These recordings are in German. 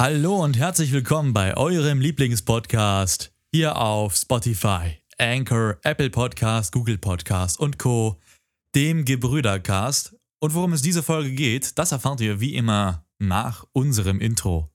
Hallo und herzlich willkommen bei eurem Lieblingspodcast hier auf Spotify, Anchor, Apple Podcast, Google Podcast und Co., dem Gebrüdercast. Und worum es diese Folge geht, das erfahrt ihr wie immer nach unserem Intro.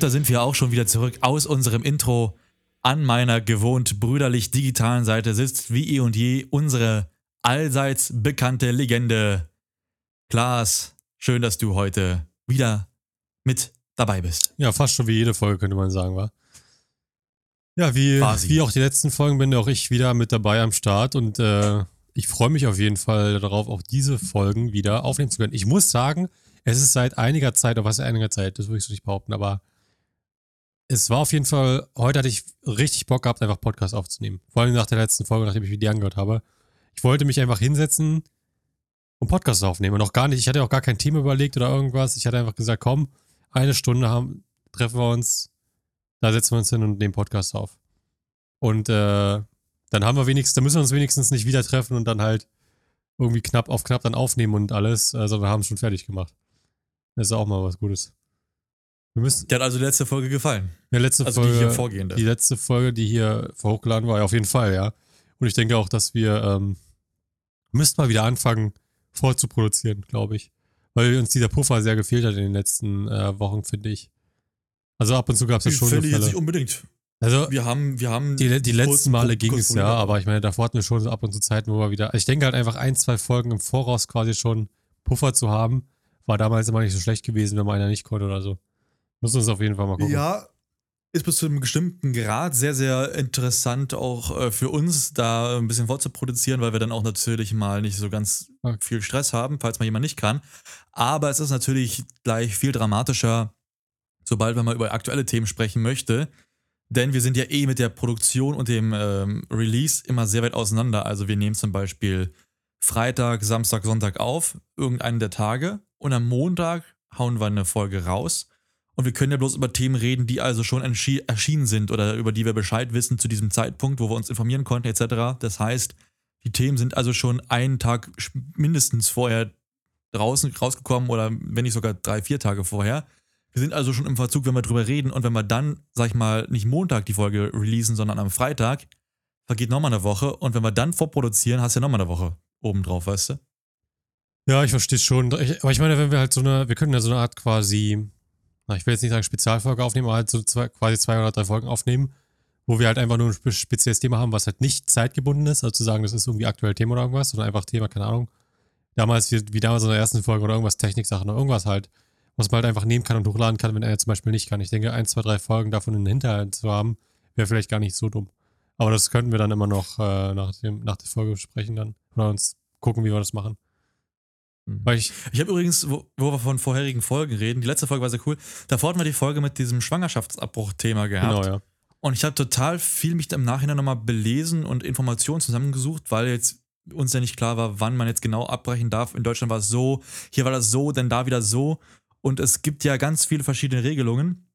Und da sind wir auch schon wieder zurück aus unserem Intro. An meiner gewohnt brüderlich digitalen Seite sitzt wie eh und je unsere allseits bekannte Legende. Klaas, schön, dass du heute wieder mit dabei bist. Ja, fast schon wie jede Folge, könnte man sagen, wa? Ja, wie, Quasi. wie auch die letzten Folgen bin auch ich wieder mit dabei am Start und äh, ich freue mich auf jeden Fall darauf, auch diese Folgen wieder aufnehmen zu können. Ich muss sagen, es ist seit einiger Zeit, oder was ist einiger Zeit, das würde ich so nicht behaupten, aber es war auf jeden Fall, heute hatte ich richtig Bock gehabt, einfach Podcast aufzunehmen. Vor allem nach der letzten Folge, nachdem ich die angehört habe. Ich wollte mich einfach hinsetzen und Podcast aufnehmen. Und auch gar nicht, ich hatte auch gar kein Thema überlegt oder irgendwas. Ich hatte einfach gesagt, komm, eine Stunde haben, treffen wir uns, da setzen wir uns hin und nehmen Podcast auf. Und äh, dann haben wir wenigstens, dann müssen wir uns wenigstens nicht wieder treffen und dann halt irgendwie knapp auf knapp dann aufnehmen und alles, also wir haben es schon fertig gemacht. Das ist auch mal was Gutes. Wir müssen, Dir hat also die letzte Folge gefallen. ja, letzte Also Folge, die hier vorgehende. die letzte Folge, die hier hochgeladen war, ja, auf jeden Fall, ja. Und ich denke auch, dass wir ähm, müssten mal wieder anfangen, vorzuproduzieren, glaube ich. Weil uns dieser Puffer sehr gefehlt hat in den letzten äh, Wochen, finde ich. Also ab und zu gab es ja schon Finde ich jetzt nicht unbedingt. Also Wir haben, wir haben die, die letzten Male ging es ja, aber ich meine, davor hatten wir schon so ab und zu Zeiten, wo wir wieder. Also ich denke halt einfach ein, zwei Folgen im Voraus quasi schon Puffer zu haben, war damals immer nicht so schlecht gewesen, wenn man einer nicht konnte oder so. Müssen wir uns auf jeden Fall mal gucken. Ja, ist bis zu einem bestimmten Grad sehr, sehr interessant auch äh, für uns, da ein bisschen vorzuproduzieren, weil wir dann auch natürlich mal nicht so ganz Okay. viel Stress haben, falls mal jemand nicht kann. Aber es ist natürlich gleich viel dramatischer, sobald man mal über aktuelle Themen sprechen möchte. Denn wir sind ja eh mit der Produktion und dem ähm, Release immer sehr weit auseinander. Also wir nehmen zum Beispiel Freitag, Samstag, Sonntag auf, irgendeinen der Tage. Und am Montag hauen wir eine Folge raus. Und wir können ja bloß über Themen reden, die also schon erschienen sind oder über die wir Bescheid wissen zu diesem Zeitpunkt, wo wir uns informieren konnten, etc. Das heißt, die Themen sind also schon einen Tag mindestens vorher draußen rausgekommen oder wenn nicht sogar drei, vier Tage vorher. Wir sind also schon im Verzug, wenn wir drüber reden. Und wenn wir dann, sag ich mal, nicht Montag die Folge releasen, sondern am Freitag, vergeht nochmal eine Woche. Und wenn wir dann vorproduzieren, hast du ja nochmal eine Woche obendrauf, weißt du? Ja, ich verstehe schon. Aber ich meine, wenn wir halt so eine, wir können ja so eine Art quasi, ich will jetzt nicht sagen Spezialfolge aufnehmen, aber halt so zwei, quasi zwei oder drei Folgen aufnehmen, wo wir halt einfach nur ein spe- spezielles Thema haben, was halt nicht zeitgebunden ist, also zu sagen, das ist irgendwie aktuell Thema oder irgendwas, sondern einfach Thema, keine Ahnung. Damals, wie, wie damals in der ersten Folge oder irgendwas Techniksachen oder irgendwas halt, was man halt einfach nehmen kann und hochladen kann, wenn er zum Beispiel nicht kann. Ich denke, ein, zwei, drei Folgen davon in den Hinterhalt zu haben, wäre vielleicht gar nicht so dumm. Aber das könnten wir dann immer noch äh, nach, dem, nach der Folge besprechen dann. Oder uns gucken, wie wir das machen. Weil ich, Ich habe übrigens, wo, wo wir von vorherigen Folgen reden, die letzte Folge war sehr cool. Davor hatten wir die Folge mit diesem Schwangerschaftsabbruch-Thema gehabt. genau, ja. Und ich habe total viel mich im Nachhinein nochmal belesen und Informationen zusammengesucht, weil jetzt uns ja nicht klar war, wann man jetzt genau abbrechen darf. In Deutschland war es so, hier war das so, dann da wieder so. Und es gibt ja ganz viele verschiedene Regelungen.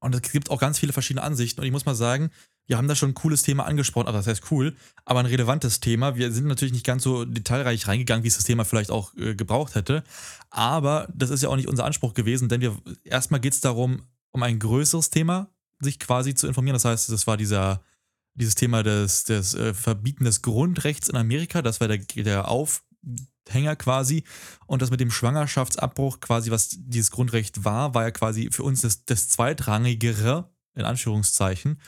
Und es gibt auch ganz viele verschiedene Ansichten. Und ich muss mal sagen, wir haben da schon ein cooles Thema angesprochen. Also das heißt cool, aber ein relevantes Thema. Wir sind natürlich nicht ganz so detailreich reingegangen, wie es das Thema vielleicht auch äh, gebraucht hätte. Aber das ist ja auch nicht unser Anspruch gewesen, denn wir erstmal geht es darum, um ein größeres Thema, sich quasi zu informieren. Das heißt, das war dieser, dieses Thema des, des äh, Verbieten des Grundrechts in Amerika. Das war der, der Aufhänger quasi. Und das mit dem Schwangerschaftsabbruch, quasi, was dieses Grundrecht war, war ja quasi für uns das, das zweitrangigere, in Anführungszeichen.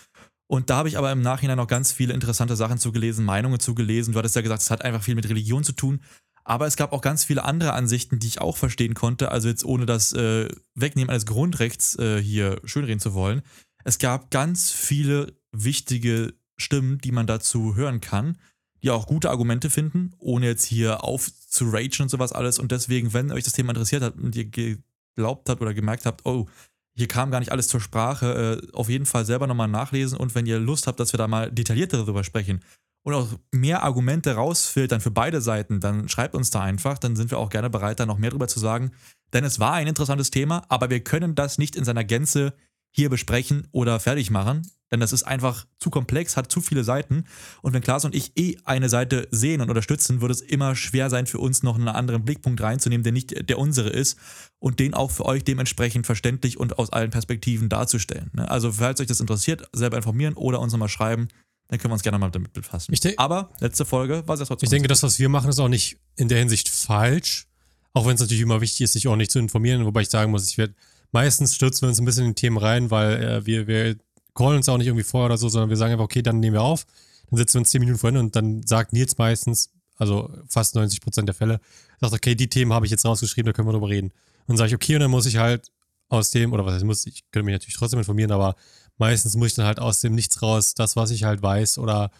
Und da habe ich aber im Nachhinein noch ganz viele interessante Sachen zugelesen, Meinungen zugelesen. Du hattest ja gesagt, es hat einfach viel mit Religion zu tun. Aber es gab auch ganz viele andere Ansichten, die ich auch verstehen konnte. Also jetzt ohne das äh, Wegnehmen eines Grundrechts äh, hier schönreden zu wollen. Es gab ganz viele wichtige Stimmen, die man dazu hören kann, die auch gute Argumente finden, ohne jetzt hier aufzuragen und sowas alles. Und deswegen, wenn euch das Thema interessiert hat und ihr geglaubt habt oder gemerkt habt, oh, hier kam gar nicht alles zur Sprache, äh, auf jeden Fall selber nochmal nachlesen und wenn ihr Lust habt, dass wir da mal detaillierter darüber sprechen und auch mehr Argumente rausfiltern für beide Seiten, dann schreibt uns da einfach, dann sind wir auch gerne bereit, da noch mehr drüber zu sagen. denn es war ein interessantes Thema, aber wir können das nicht in seiner Gänze hier besprechen oder fertig machen, denn das ist einfach zu komplex, hat zu viele Seiten. Und wenn Klaas und ich eh eine Seite sehen und unterstützen, wird es immer schwer sein für uns noch einen anderen Blickpunkt reinzunehmen, der nicht der unsere ist und den auch für euch dementsprechend verständlich und aus allen Perspektiven darzustellen. Ne? Also falls euch das interessiert, selber informieren oder uns nochmal schreiben, dann können wir uns gerne mal damit befassen. Aber letzte Folge war es trotzdem. Ich denke, das, was wir machen, ist auch nicht in der Hinsicht falsch. Auch wenn es natürlich immer wichtig ist, sich auch nicht zu informieren, wobei ich sagen muss, ich werde meistens stürzen wir uns ein bisschen in die Themen rein, weil äh, wir, wir callen uns auch nicht irgendwie vor oder so, sondern wir sagen einfach, okay, dann nehmen wir auf. Dann setzen wir uns 10 Minuten vorhin und dann sagt Nils meistens, also fast 90 Prozent der Fälle, sagt, okay, die Themen habe ich jetzt rausgeschrieben, da können wir drüber reden. Und dann sage ich, okay, und dann muss ich halt aus dem, oder was heißt, muss, ich könnte mich natürlich trotzdem informieren, aber meistens muss ich dann halt aus dem Nichts raus, das, was ich halt weiß oder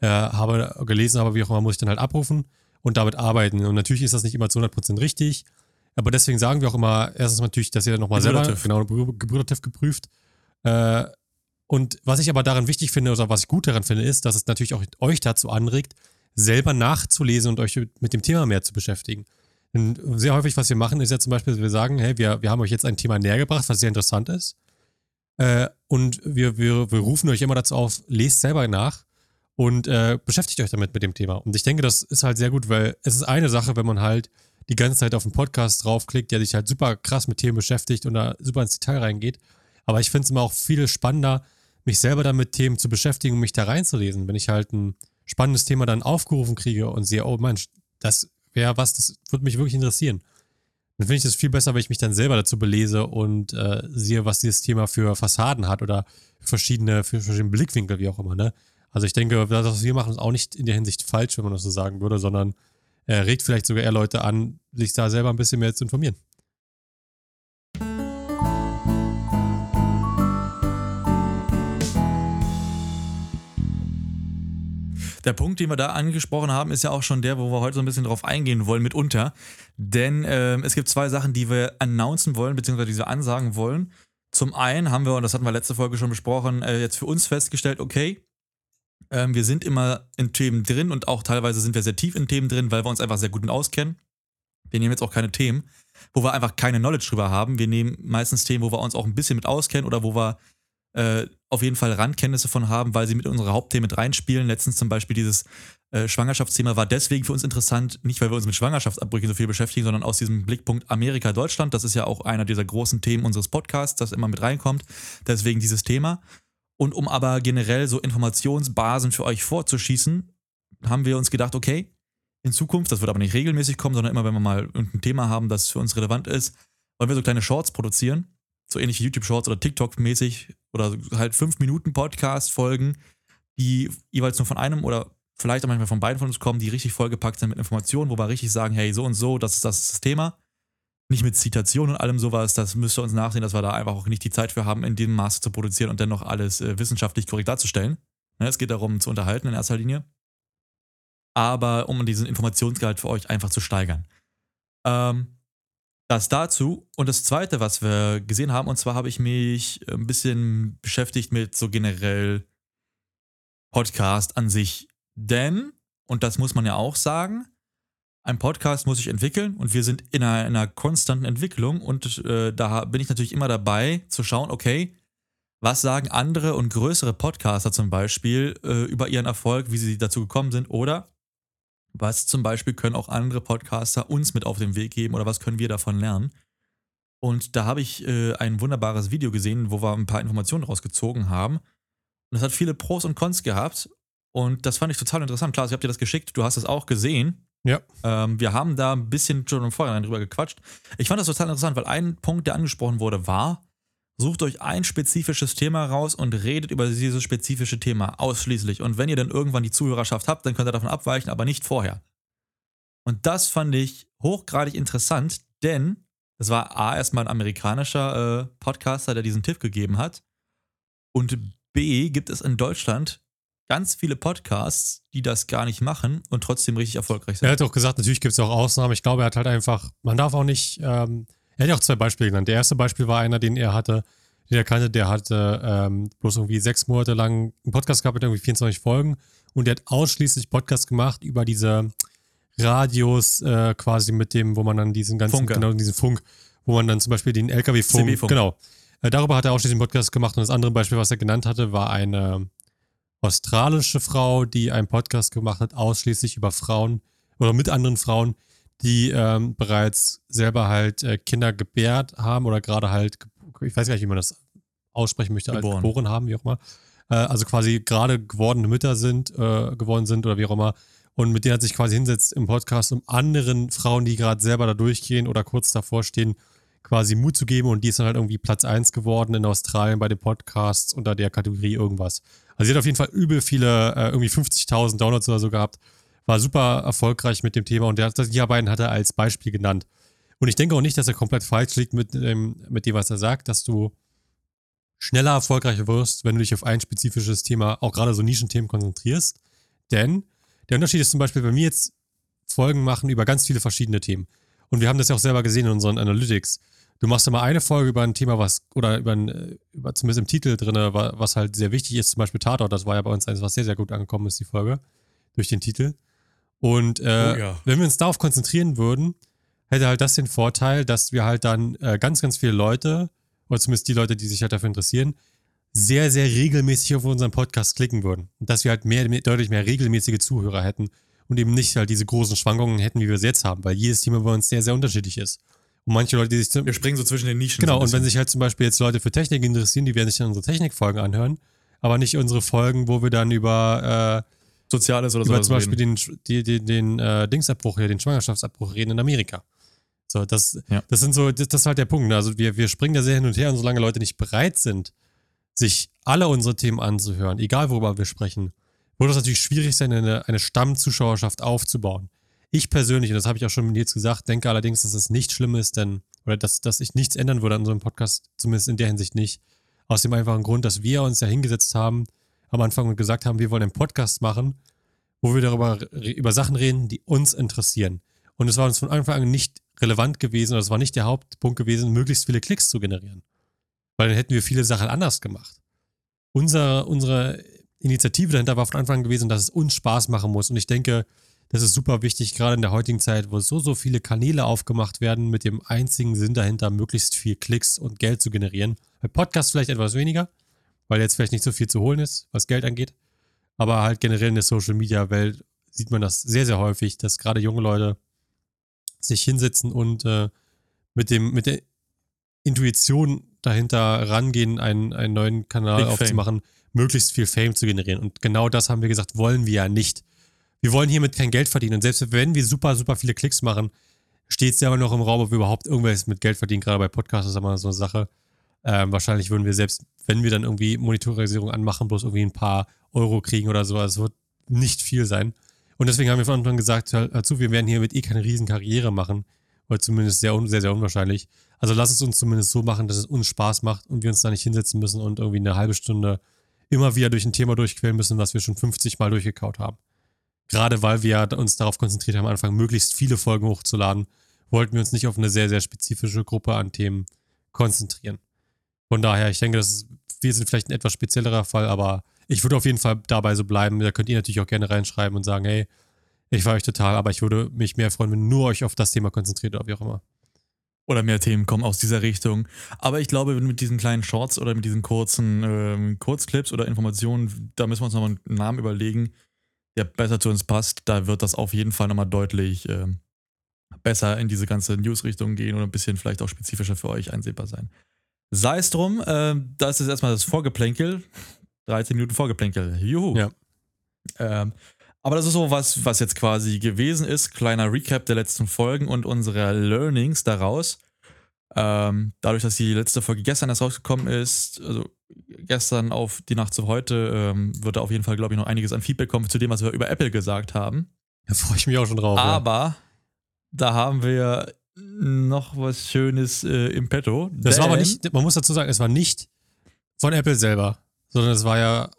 äh, habe gelesen habe, wie auch immer, muss ich dann halt abrufen und damit arbeiten. Und natürlich ist das nicht immer zu 100% richtig, aber deswegen sagen wir auch immer, erstens natürlich, dass ihr nochmal selber, genau, gebrüdertiv geprüft. Äh, und was ich aber daran wichtig finde, oder was ich gut daran finde, ist, dass es natürlich auch euch dazu anregt, selber nachzulesen und euch mit dem Thema mehr zu beschäftigen. Denn sehr häufig, was wir machen, ist ja zum Beispiel, wir sagen, hey, wir, wir haben euch jetzt ein Thema näher gebracht, was sehr interessant ist. Äh, und wir, wir, wir rufen euch immer dazu auf, lest selber nach und äh, beschäftigt euch damit mit dem Thema. Und ich denke, das ist halt sehr gut, weil es ist eine Sache, wenn man halt die ganze Zeit auf einen Podcast draufklickt, der sich halt super krass mit Themen beschäftigt und da super ins Detail reingeht. Aber ich finde es immer auch viel spannender, mich selber dann mit Themen zu beschäftigen und mich da reinzulesen. Wenn ich halt ein spannendes Thema dann aufgerufen kriege und sehe, oh Mensch, das wäre was, das würde mich wirklich interessieren. Dann finde ich es viel besser, wenn ich mich dann selber dazu belese und äh, sehe, was dieses Thema für Fassaden hat oder verschiedene, für verschiedene Blickwinkel, wie auch immer. Ne? Also ich denke, das, was wir machen, ist auch nicht in der Hinsicht falsch, wenn man das so sagen würde, sondern äh, regt vielleicht sogar eher Leute an, sich da selber ein bisschen mehr zu informieren. Der Punkt, den wir da angesprochen haben, ist ja auch schon der, wo wir heute so ein bisschen drauf eingehen wollen, mitunter. Denn äh, es gibt zwei Sachen, die wir announcen wollen, beziehungsweise die wir ansagen wollen. Zum einen haben wir, und das hatten wir letzte Folge schon besprochen, äh, jetzt für uns festgestellt, okay, äh, wir sind immer in Themen drin und auch teilweise sind wir sehr tief in Themen drin, weil wir uns einfach sehr gut mit auskennen. Wir nehmen jetzt auch keine Themen, wo wir einfach keine Knowledge drüber haben. Wir nehmen meistens Themen, wo wir uns auch ein bisschen mit auskennen oder wo wir äh, auf jeden Fall Randkenntnisse von haben, weil sie mit unserer Hauptthemen mit reinspielen. Letztens zum Beispiel dieses äh, Schwangerschaftsthema war deswegen für uns interessant, nicht weil wir uns mit Schwangerschaftsabbrüchen so viel beschäftigen, sondern aus diesem Blickpunkt Amerika-Deutschland. Das ist ja auch einer dieser großen Themen unseres Podcasts, das immer mit reinkommt. Deswegen dieses Thema. Und um aber generell so Informationsbasen für euch vorzuschießen, haben wir uns gedacht, okay, in Zukunft, das wird aber nicht regelmäßig kommen, sondern immer, wenn wir mal irgendein Thema haben, das für uns relevant ist, wollen wir so kleine Shorts produzieren so ähnlich wie YouTube-Shorts oder TikTok-mäßig oder halt 5-Minuten-Podcast-Folgen, die jeweils nur von einem oder vielleicht auch manchmal von beiden von uns kommen, die richtig vollgepackt sind mit Informationen, wo wir richtig sagen, hey, so und so, das ist das, ist das Thema. Nicht mit Zitationen und allem sowas, das müsst ihr uns nachsehen, dass wir da einfach auch nicht die Zeit für haben, in dem Maße zu produzieren und dennoch alles äh, wissenschaftlich korrekt darzustellen. Ne, es geht darum, zu unterhalten in erster Linie. Aber um diesen Informationsgehalt für euch einfach zu steigern. Ähm, das dazu. Und das zweite, was wir gesehen haben, und zwar habe ich mich ein bisschen beschäftigt mit so generell Podcast an sich. Denn, und das muss man ja auch sagen, ein Podcast muss sich entwickeln und wir sind in einer, in einer konstanten Entwicklung und äh, da bin ich natürlich immer dabei zu schauen, okay, was sagen andere und größere Podcaster zum Beispiel äh, über ihren Erfolg, wie sie dazu gekommen sind oder was zum Beispiel können auch andere Podcaster uns mit auf den Weg geben oder was können wir davon lernen? Und da habe ich äh, ein wunderbares Video gesehen, wo wir ein paar Informationen rausgezogen haben. Und das hat viele Pros und Cons gehabt. Und das fand ich total interessant. Klar, ich habe dir das geschickt, du hast es auch gesehen. Ja. Ähm, wir haben da ein bisschen schon im Vorhinein drüber gequatscht. Ich fand das total interessant, weil ein Punkt, der angesprochen wurde, war, Sucht euch ein spezifisches Thema raus und redet über dieses spezifische Thema ausschließlich. Und wenn ihr dann irgendwann die Zuhörerschaft habt, dann könnt ihr davon abweichen, aber nicht vorher. Und das fand ich hochgradig interessant, denn es war A, erstmal ein amerikanischer äh, Podcaster, der diesen Tipp gegeben hat. Und B, gibt es in Deutschland ganz viele Podcasts, die das gar nicht machen und trotzdem richtig erfolgreich sind. Er hat auch gesagt, natürlich gibt es auch Ausnahmen. Ich glaube, er hat halt einfach, man darf auch nicht ähm, er hat ja auch zwei Beispiele genannt. Der erste Beispiel war einer, den er hatte, den er kannte, der hatte ähm, bloß irgendwie sechs Monate lang einen Podcast gehabt mit irgendwie 24 Folgen und der hat ausschließlich Podcast gemacht über diese Radios äh, quasi mit dem, wo man dann diesen ganzen, Funke. genau diesen Funk. wo man dann zum Beispiel den LKW-Funk, genau, äh, darüber hat er ausschließlich einen Podcast gemacht und das andere Beispiel, was er genannt hatte, war eine australische Frau, die einen Podcast gemacht hat, ausschließlich über Frauen oder mit anderen Frauen, die ähm, bereits selber halt äh, Kinder gebärt haben oder gerade halt, ich weiß gar nicht, wie man das aussprechen möchte, Geboren. geboren haben, wie auch immer. Äh, also quasi gerade gewordene Mütter sind, äh, geworden sind oder wie auch immer. Und mit denen hat sich quasi hinsetzt im Podcast, um anderen Frauen, die gerade selber da durchgehen oder kurz davor stehen, quasi Mut zu geben. Und die ist dann halt irgendwie Platz 1 geworden in Australien bei den Podcasts unter der Kategorie irgendwas. Also sie hat auf jeden Fall übel viele, äh, irgendwie 50.000 Downloads oder so gehabt. War super erfolgreich mit dem Thema und der, die beiden hat er als Beispiel genannt. Und ich denke auch nicht, dass er komplett falsch liegt mit, dem, mit dem, was er sagt, dass du schneller erfolgreich wirst, wenn du dich auf ein spezifisches Thema, auch gerade so Nischenthemen konzentrierst. Denn der Unterschied ist zum Beispiel bei mir jetzt Folgen machen über ganz viele verschiedene Themen. Und wir haben das ja auch selber gesehen in unseren Analytics. Du machst immer eine Folge über ein Thema, was, oder über, ein, äh, über zumindest im Titel drin, was halt sehr wichtig ist, zum Beispiel Tatort, das war ja bei uns eins, was sehr, sehr gut angekommen ist, die Folge, durch den Titel. Und äh, Oh ja. wenn wir uns darauf konzentrieren würden, hätte halt das den Vorteil, dass wir halt dann äh, ganz, ganz viele Leute, oder zumindest die Leute, die sich halt dafür interessieren, sehr, sehr regelmäßig auf unseren Podcast klicken würden. Und dass wir halt mehr, mehr, deutlich mehr regelmäßige Zuhörer hätten und eben nicht halt diese großen Schwankungen hätten, wie wir es jetzt haben, weil jedes Thema bei uns sehr, sehr unterschiedlich ist. Und manche Leute, die sich zum, Wir springen so zwischen den Nischen. Genau, so und wenn sich halt zum Beispiel jetzt Leute für Technik interessieren, die werden sich dann unsere Technikfolgen anhören, aber nicht unsere Folgen, wo wir dann über, Soziales oder äh, über zum Beispiel reden. den, die, den, den äh, Dingsabbruch hier, den Schwangerschaftsabbruch reden in Amerika. So, das, Ja. das sind so, das, das ist halt der Punkt. ne? Also wir, wir springen da sehr hin und her und solange Leute nicht bereit sind, sich alle unsere Themen anzuhören, egal worüber wir sprechen, wird es natürlich schwierig sein, eine, eine Stammzuschauerschaft aufzubauen. Ich persönlich, und das habe ich auch schon jetzt gesagt, denke allerdings, dass es nicht schlimm ist, denn, oder dass, dass ich nichts ändern würde an unserem Podcast, zumindest in der Hinsicht nicht. Aus dem einfachen Grund, dass wir uns ja hingesetzt haben am Anfang und gesagt haben, wir wollen einen Podcast machen, wo wir darüber über Sachen reden, die uns interessieren. Und es war uns von Anfang an nicht relevant gewesen, oder es war nicht der Hauptpunkt gewesen, möglichst viele Klicks zu generieren. Weil dann hätten wir viele Sachen anders gemacht. Unser, unsere Initiative dahinter war von Anfang an gewesen, dass es uns Spaß machen muss. Und ich denke, das ist super wichtig, gerade in der heutigen Zeit, wo so, so viele Kanäle aufgemacht werden, mit dem einzigen Sinn dahinter, möglichst viel Klicks und Geld zu generieren. Bei Podcasts vielleicht etwas weniger, weil jetzt vielleicht nicht so viel zu holen ist, was Geld angeht. Aber halt generell in der Social Media Welt sieht man das sehr, sehr häufig, dass gerade junge Leute sich hinsetzen und äh, mit, dem, mit der Intuition dahinter rangehen, einen, einen neuen Kanal Big Fame. aufzumachen, möglichst viel Fame zu generieren. Und genau das haben wir gesagt, wollen wir ja nicht. Wir wollen hiermit kein Geld verdienen. Und selbst wenn wir super, super viele Klicks machen, steht es ja immer noch im Raum, ob wir überhaupt irgendwas mit Geld verdienen. Gerade bei Podcasts ist immer so eine Sache. Ähm, wahrscheinlich würden wir selbst, wenn wir dann irgendwie Monetarisierung anmachen, bloß irgendwie ein paar Euro kriegen oder so. Also es wird nicht viel sein. Und deswegen haben wir von Anfang an gesagt, hör, zu, wir werden hiermit eh keine riesen Karriere machen. Oder zumindest sehr, sehr, sehr unwahrscheinlich. Also lass es uns zumindest so machen, dass es uns Spaß macht und wir uns da nicht hinsetzen müssen und irgendwie eine halbe Stunde immer wieder durch ein Thema durchquellen müssen, was wir schon 50 Mal durchgekaut haben. Gerade weil wir uns darauf konzentriert haben, am Anfang möglichst viele Folgen hochzuladen, wollten wir uns nicht auf eine sehr, sehr spezifische Gruppe an Themen konzentrieren. Von daher, ich denke, das ist, wir sind vielleicht ein etwas speziellerer Fall, aber ich würde auf jeden Fall dabei so bleiben. Da könnt ihr natürlich auch gerne reinschreiben und sagen, hey, ich war euch total, aber ich würde mich mehr freuen, wenn nur euch auf das Thema konzentriert oder wie auch immer. Oder mehr Themen kommen aus dieser Richtung. Aber ich glaube, mit diesen kleinen Shorts oder mit diesen kurzen ähm, Kurzclips oder Informationen, da müssen wir uns nochmal einen Namen überlegen, der besser zu uns passt. Da wird das auf jeden Fall nochmal deutlich ähm, besser in diese ganze News-Richtung gehen oder ein bisschen vielleicht auch spezifischer für euch einsehbar sein. Sei es drum, ähm, das ist erstmal das Vorgeplänkel. 13 Minuten Vorgeplänkel. Juhu. Ja. Ähm, aber das ist so was, was jetzt quasi gewesen ist. Kleiner Recap der letzten Folgen und unserer Learnings daraus. Ähm, dadurch, dass die letzte Folge gestern erst rausgekommen ist, also gestern auf die Nacht zu heute, ähm, wird da auf jeden Fall, glaube ich, noch einiges an Feedback kommen zu dem, was wir über Apple gesagt haben. Da freue ich mich auch schon drauf. Aber da haben wir noch was Schönes äh, im Petto. Das war aber nicht, man muss dazu sagen, es war nicht von Apple selber, sondern es war ja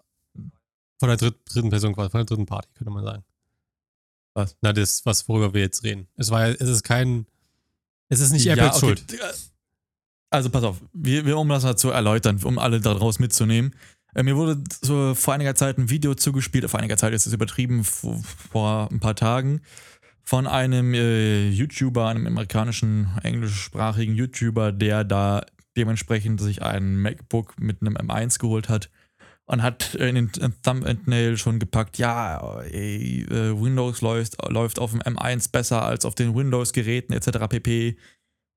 von der dritt, dritten Person quasi, von der dritten Party, könnte man sagen. Was? Na, das, was, worüber wir jetzt reden. Es war ja, es ist kein, es ist nicht Ja, Apples okay. Schuld. Also pass auf, wir, wir, um das mal zu erläutern, um alle daraus mitzunehmen. Äh, mir wurde so vor einiger Zeit ein Video zugespielt, vor einiger Zeit ist es übertrieben, vor, vor ein paar Tagen, von einem äh, YouTuber, einem amerikanischen englischsprachigen YouTuber, der da dementsprechend sich ein MacBook mit einem M1 geholt hat und hat in den Thumbnail schon gepackt, ja, ey, äh, Windows läuft, läuft auf dem M1 besser als auf den Windows-Geräten etc. pp.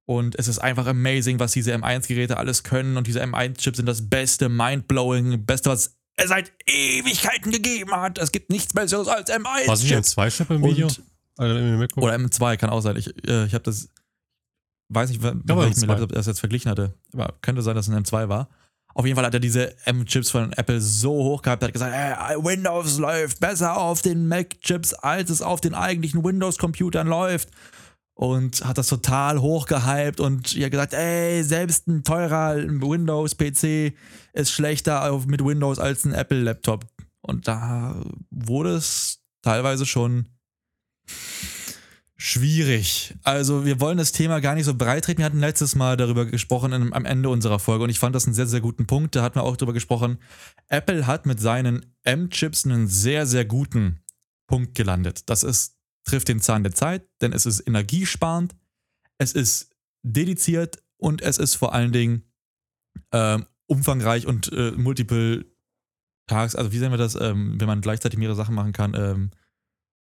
Und es ist einfach amazing, was diese M1-Geräte alles können. Und diese M1-Chips sind das beste, mindblowing, beste, was es seit Ewigkeiten gegeben hat. Es gibt nichts Besseres als M1. War es nicht M2-Chip im Video? Und, oder M2 kann auch sein. Ich, äh, ich habe das, weiß nicht, welchen Laptop er das jetzt verglichen hatte. Aber könnte sein, dass es ein M2 war. Auf jeden Fall hat er diese M-Chips von Apple so hoch gehabt, er hat gesagt, hey, Windows läuft besser auf den Mac-Chips, als es auf den eigentlichen Windows-Computern läuft. Und hat das total hochgehypt und ihr gesagt, ey, selbst ein teurer Windows-PC ist schlechter mit Windows als ein Apple-Laptop. Und da wurde es teilweise schon schwierig. Also wir wollen das Thema gar nicht so breit treten. Wir hatten letztes Mal darüber gesprochen am Ende unserer Folge und ich fand das einen sehr, sehr guten Punkt. Da hatten wir auch darüber gesprochen. Apple hat mit seinen M-Chips einen sehr, sehr guten Punkt gelandet. Das ist, trifft den Zahn der Zeit, denn es ist energiesparend, es ist dediziert und es ist vor allen Dingen ähm, umfangreich und äh, multiple Tags, also wie sehen wir das, ähm, wenn man gleichzeitig mehrere Sachen machen kann, ähm,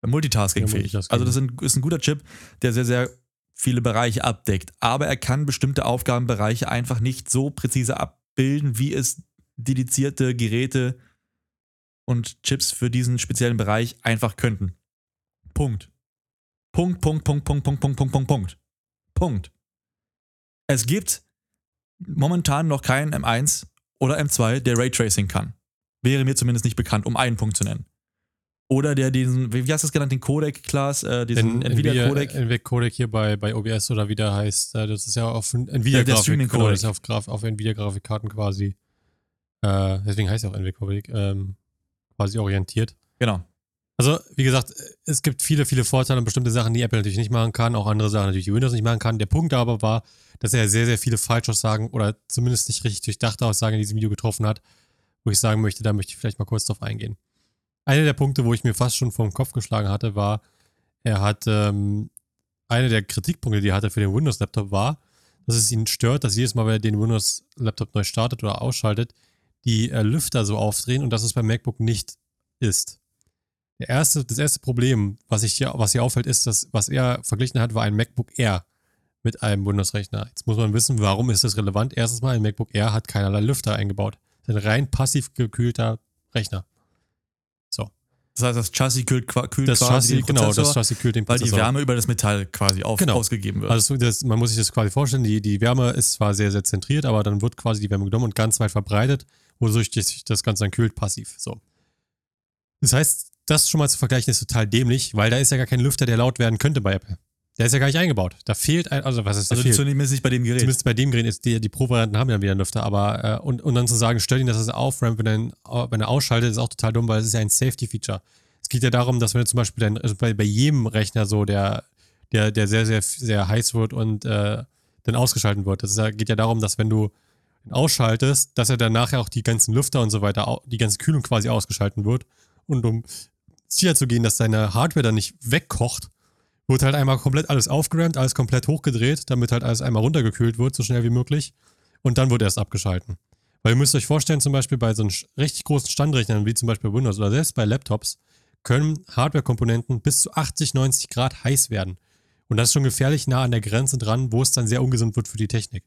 Multitasking-fähig. Ja, also das ist ein guter Chip, der sehr, sehr viele Bereiche abdeckt. Aber er kann bestimmte Aufgabenbereiche einfach nicht so präzise abbilden, wie es dedizierte Geräte und Chips für diesen speziellen Bereich einfach könnten. Punkt. Punkt, Punkt, Punkt, Punkt, Punkt, Punkt, Punkt, Punkt, Punkt. Punkt. Es gibt momentan noch keinen M1 oder M2, der Raytracing kann. Wäre mir zumindest nicht bekannt, um einen Punkt zu nennen. Oder der diesen, wie hast du es genannt, den Codec-Class, äh, diesen Nvidia-Codec? Nvidia-Codec hier bei, bei OBS oder wie der heißt. Äh, das ist ja auf Nvidia-Grafik. Genau, das ist auf, Graf, auf Nvidia-Grafikkarten quasi. Äh, deswegen heißt er auch Nvidia-Codec. Ähm, quasi orientiert. Genau. Also, wie gesagt, es gibt viele, viele Vorteile und bestimmte Sachen, die Apple natürlich nicht machen kann, auch andere Sachen natürlich, die Windows nicht machen kann. Der Punkt aber war, dass er sehr, sehr viele Falschaussagen oder zumindest nicht richtig durchdachte Aussagen in diesem Video getroffen hat, wo ich sagen möchte, da möchte ich vielleicht mal kurz drauf eingehen einer der Punkte, wo ich mir fast schon den Kopf geschlagen hatte, war, er hat, ähm, einer der Kritikpunkte, die er hatte für den Windows-Laptop war, dass es ihn stört, dass jedes Mal, wenn er den Windows-Laptop neu startet oder ausschaltet, die äh, Lüfter so aufdrehen und dass es beim MacBook nicht ist. Der erste, das erste Problem, was, ich hier, was hier auffällt, ist, dass was er verglichen hat, war ein MacBook Air mit einem Windows-Rechner. Jetzt muss man wissen, warum ist das relevant? Erstens mal, ein MacBook Air hat keinerlei Lüfter eingebaut. Das ist ein rein passiv gekühlter Rechner. Das heißt, das Chassis kühlt, kühlt das quasi Chassis, den Genau, das Chassis kühlt den Prozessor. Weil die Wärme über das Metall quasi auf, genau. ausgegeben wird. Also das, man muss sich das quasi vorstellen, die, die Wärme ist zwar sehr, sehr zentriert, aber dann wird quasi die Wärme genommen und ganz weit verbreitet, wodurch sich das Ganze dann kühlt passiv. So. Das heißt, das schon mal zu vergleichen ist total dämlich, weil da ist ja gar kein Lüfter, der laut werden könnte bei Apple. Der ist ja gar nicht eingebaut. Da fehlt ein, also was ist also fehlt? zumindest nicht bei dem Gerät. Zumindest bei dem Gerät ist die, die Pro-Varianten haben ja wieder einen Lüfter, aber äh, und, und dann zu sagen, stell ihn, dass es auframpt, wenn er, wenn er ausschaltet, ist auch total dumm, weil es ist ja ein Safety-Feature. Es geht ja darum, dass wenn du zum Beispiel dein, also bei, bei jedem Rechner so, der, der, der sehr, sehr, sehr heiß wird und äh, dann ausgeschalten wird. Es geht ja darum, dass wenn du ihn ausschaltest, dass er dann nachher auch die ganzen Lüfter und so weiter, die ganze Kühlung quasi ausgeschalten wird. Und um sicher zu gehen, dass deine Hardware dann nicht wegkocht, wird halt einmal komplett alles aufgerammt, alles komplett hochgedreht, damit halt alles einmal runtergekühlt wird, so schnell wie möglich. Und dann wird erst abgeschalten. Weil ihr müsst euch vorstellen, zum Beispiel bei so einem richtig großen Standrechnern, wie zum Beispiel Windows oder selbst bei Laptops, können Hardware-Komponenten bis zu 80, 90 Grad heiß werden. Und das ist schon gefährlich nah an der Grenze dran, wo es dann sehr ungesund wird für die Technik.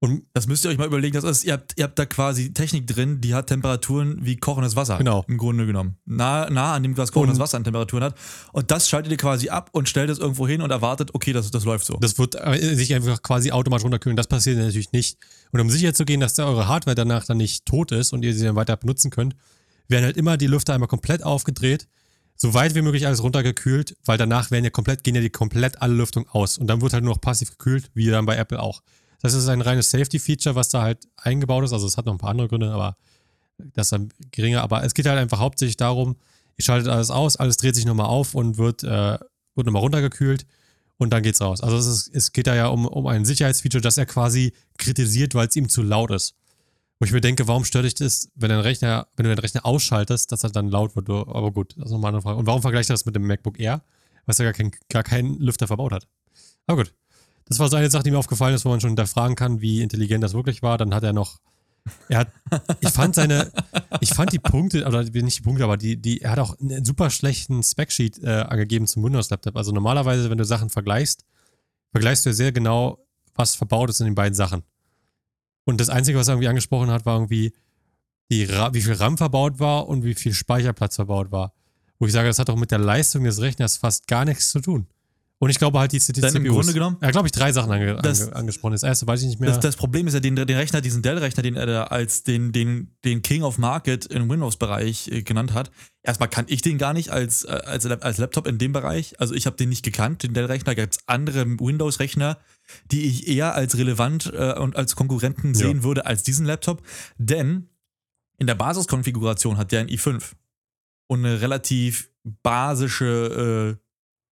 Und das müsst ihr euch mal überlegen, das ist, ihr, habt, ihr habt da quasi Technik drin, die hat Temperaturen wie kochendes Wasser. Genau. Im Grunde genommen. Nah, nah an dem, was kochendes Wasser an Temperaturen hat. Und das schaltet ihr quasi ab und stellt es irgendwo hin und erwartet, okay, das, das läuft so. Das wird äh, sich einfach quasi automatisch runterkühlen. Das passiert natürlich nicht. Und um sicher zu gehen, dass da eure Hardware danach dann nicht tot ist und ihr sie dann weiter benutzen könnt, werden halt immer die Lüfter einmal komplett aufgedreht so weit wie möglich alles runtergekühlt, weil danach werden ja komplett, gehen ja die komplett alle Lüftung aus. Und dann wird halt nur noch passiv gekühlt, wie dann bei Apple auch. Das ist ein reines Safety-Feature, was da halt eingebaut ist. Also es hat noch ein paar andere Gründe, aber das ist dann geringer. Aber es geht halt einfach hauptsächlich darum, ihr schaltet alles aus, alles dreht sich nochmal auf und wird, äh, wird nochmal runtergekühlt und dann geht's raus. Also es, ist, es geht da ja um, um ein Sicherheitsfeature, das er quasi kritisiert, weil es ihm zu laut ist. Wo ich mir denke, warum stört dich das, wenn, dein Rechner, wenn du den Rechner ausschaltest, dass er dann laut wird? Aber gut, das ist nochmal eine Frage. Und warum vergleicht er das mit dem MacBook Air? was er gar, kein, gar keinen Lüfter verbaut hat. Aber gut. Das war so eine Sache, die mir aufgefallen ist, wo man schon hinterfragen kann, wie intelligent das wirklich war. Dann hat er noch, er hat, ich fand seine, ich fand die Punkte, oder nicht die Punkte, aber die, die, er hat auch einen super schlechten Specsheet äh, angegeben zum Windows-Laptop. Also normalerweise, wenn du Sachen vergleichst, vergleichst du ja sehr genau, was verbaut ist in den beiden Sachen. Und das Einzige, was er irgendwie angesprochen hat, war irgendwie, die, wie viel RAM verbaut war und wie viel Speicherplatz verbaut war. Wo ich sage, das hat doch mit der Leistung des Rechners fast gar nichts zu tun. Und ich glaube halt, die, Dann im Grunde genommen, Ja, glaube ich, drei Sachen ange, Das- ange, angesprochen. Das erste weiß ich nicht mehr. das, das Problem ist ja, den, den Rechner, diesen Dell-Rechner, den er da als den, den, den King of Market im Windows-Bereich äh, genannt hat. Erstmal kann ich den gar nicht als, äh, als, als Laptop in dem Bereich. Also ich habe den nicht gekannt, den Dell-Rechner. Gibt es andere Windows-Rechner, die ich eher als relevant äh, und als Konkurrenten Ja. sehen würde als diesen Laptop. Denn in der Basiskonfiguration hat der ein i5 und eine relativ basische äh,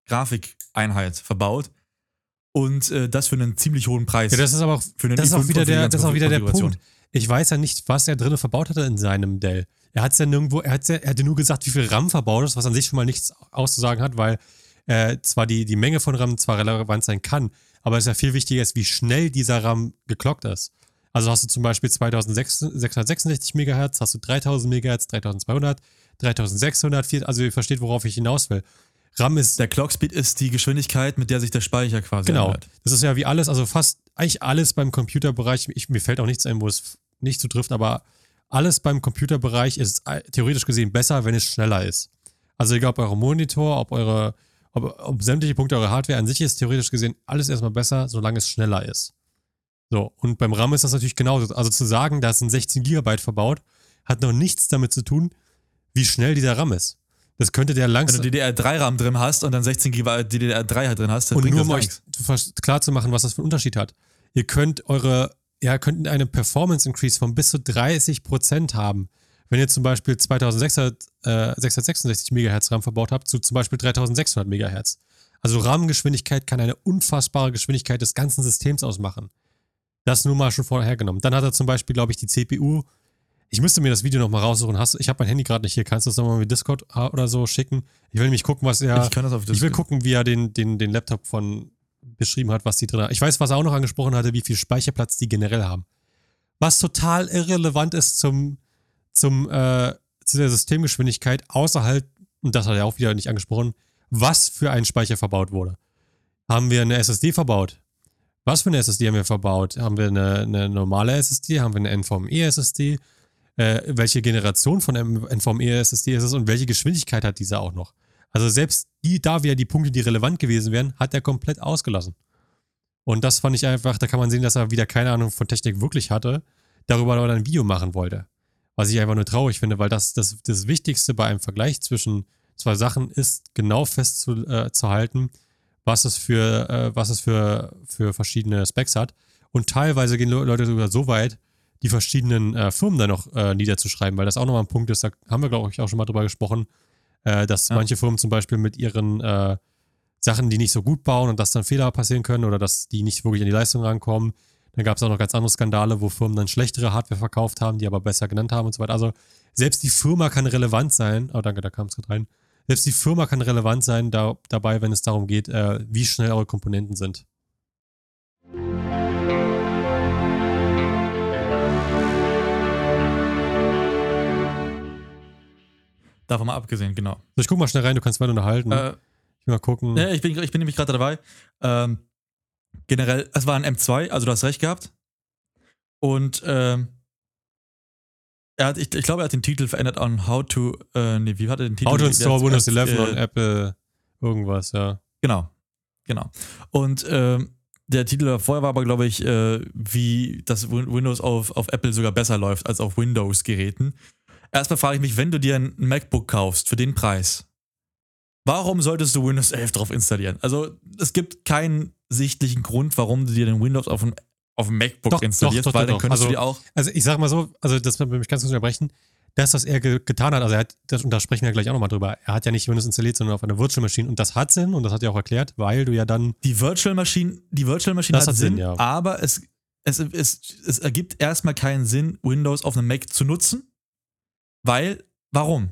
Grafikeinheit verbaut. Und äh, das für einen ziemlich hohen Preis. ja, das ist aber auch, für das ist auch wieder der, das ist auch wieder der i5-Konfiguration. Punkt. Ich weiß ja nicht, was er drin verbaut hatte in seinem Dell. Er hat es ja nirgendwo, er, hat's ja, er hatte nur gesagt, wie viel RAM verbaut ist, was an sich schon mal nichts auszusagen hat, weil äh, zwar die, die Menge von RAM zwar relevant sein kann, aber es ist ja viel wichtiger ist, wie schnell dieser RAM geklockt ist. Also hast du zum Beispiel 2666 MHz, hast du 3000 MHz, 3200, 3600, vier- also ihr versteht, worauf ich hinaus will. RAM ist Der Clockspeed ist die Geschwindigkeit, mit der sich der Speicher quasi Genau. ändert. Das ist ja wie alles, also fast eigentlich alles beim Computerbereich. Ich, mir fällt auch nichts ein, wo es nicht so trifft, aber alles beim Computerbereich ist äh, theoretisch gesehen besser, wenn es schneller ist. Also egal ob euer Monitor, ob eure, ob, ob sämtliche Punkte eurer Hardware an sich ist theoretisch gesehen alles erstmal besser, solange es schneller ist. So, und beim RAM ist das natürlich genauso. Also zu sagen, da ist ein 16 Gigabyte verbaut, hat noch nichts damit zu tun, wie schnell dieser RAM ist. Das könnte der Wenn langsam. du DDR3-RAM drin hast und dann 16 GB DDR3 halt drin hast, dann Und bringt nur das um euch klar zu machen, was das für einen Unterschied hat. Ihr könnt eure, ja, könnt eine Performance Increase von bis zu 30% haben. Wenn ihr zum Beispiel 2600, äh, 666 MHz RAM verbaut habt, zu zum Beispiel 3600 MHz. Also RAM-Geschwindigkeit kann eine unfassbare Geschwindigkeit des ganzen Systems ausmachen. Das nur mal schon vorhergenommen. Dann hat er zum Beispiel, glaube ich, die CPU. Ich müsste mir das Video nochmal raussuchen. Hast, ich habe mein Handy gerade nicht hier. Kannst du das nochmal mit Discord äh, oder so schicken? Ich will nämlich gucken, was er. Ich kann das auf Ich will gucken, wie er den, den, den Laptop von beschrieben hat, was die drin haben. Ich weiß, was er auch noch angesprochen hatte, wie viel Speicherplatz die generell haben. Was total irrelevant ist zum, zum, äh, zu der Systemgeschwindigkeit, außer halt, und das hat er auch wieder nicht angesprochen, was für ein Speicher verbaut wurde. Haben wir eine SSD verbaut? Was für eine SSD haben wir verbaut? Haben wir eine, eine normale SSD? Haben wir eine NVMe-SSD? Äh, welche Generation von NVMe-SSD ist es und welche Geschwindigkeit hat diese auch noch? Also selbst die, da wäre die Punkte, die relevant gewesen wären, hat er komplett ausgelassen. Und das fand ich einfach, da kann man sehen, dass er wieder keine Ahnung von Technik wirklich hatte, darüber aber ein Video machen wollte. Was ich einfach nur traurig finde, weil das das, das Wichtigste bei einem Vergleich zwischen zwei Sachen ist, genau festzuhalten, äh, was es für, äh, was es für, für verschiedene Specs hat. Und teilweise gehen Le- Leute sogar so weit, die verschiedenen äh, Firmen da noch äh, niederzuschreiben, weil das auch nochmal ein Punkt ist, da haben wir, glaube ich, auch schon mal drüber gesprochen, äh, dass Ja. manche Firmen zum Beispiel mit ihren äh, Sachen, die nicht so gut bauen und dass dann Fehler passieren können oder dass die nicht wirklich an die Leistung rankommen. Dann gab es auch noch ganz andere Skandale, wo Firmen dann schlechtere Hardware verkauft haben, die aber besser genannt haben und so weiter. Also selbst die Firma kann relevant sein. Oh, danke, da kam es gerade rein. Selbst die Firma kann relevant sein da, dabei, wenn es darum geht, äh, wie schnell eure Komponenten sind. Davon mal abgesehen, genau. So, ich guck mal schnell rein, du kannst weiter unterhalten. Äh, ich will mal gucken. ja, ich, bin, ich bin nämlich gerade dabei. Ähm, generell, es war ein M2, also du hast recht gehabt. Und ähm, er hat, ich, ich glaube, er hat den Titel verändert an How to, äh, nee, wie hat er den Titel? How to install Windows er hat, 11 äh, on Apple irgendwas, ja. Genau, genau. Und ähm, der Titel davor war aber, glaube ich, äh, wie das Win- Windows auf, auf Apple sogar besser läuft als auf Windows-Geräten. Erstmal frage ich mich, wenn du dir ein MacBook kaufst für den Preis, warum solltest du Windows 11 drauf installieren? Also es gibt keinen sichtlichen Grund, warum du dir den Windows auf dem, auf dem MacBook Doch, installierst, doch, doch, weil dann könntest also- du dir auch Also ich sag mal so, also das will mich ganz kurz unterbrechen, das, was er ge getan hat, also er hat, das, und da sprechen wir gleich auch nochmal drüber, er hat ja nicht Windows installiert, sondern auf einer Virtual Machine und das hat Sinn und das hat er auch erklärt, weil du ja dann, Die Virtual Machine, die Virtual Machine Das hat, hat Sinn, Sinn, ja. aber es, es, es, es ergibt erstmal keinen Sinn, Windows auf einem Mac zu nutzen. Weil, warum?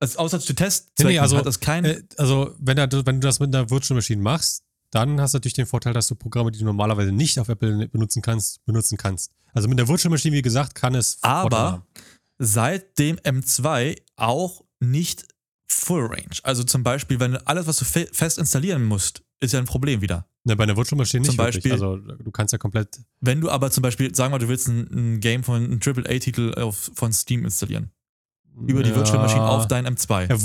Also, außer zu Testzwecken Nee, also, hat das kein. Äh, also, wenn, da, wenn du das mit einer Virtual Machine machst, dann hast du natürlich den Vorteil, dass du Programme, die du normalerweise nicht auf Apple benutzen kannst, benutzen kannst. Also mit der Virtual Machine, wie gesagt, kann es. Aber seit dem M2 auch nicht Full Range. Also zum Beispiel, wenn alles, was du fe fest installieren musst, ist ja ein Problem wieder. Ne, bei einer Virtual Machine nicht Zum Beispiel- wirklich. Also du kannst ja komplett. Wenn du aber zum Beispiel, sagen wir mal, du willst ein, ein Game von einem AAA-Titel von Steam installieren. Über die ja, Virtual Machine auf dein M2. Er.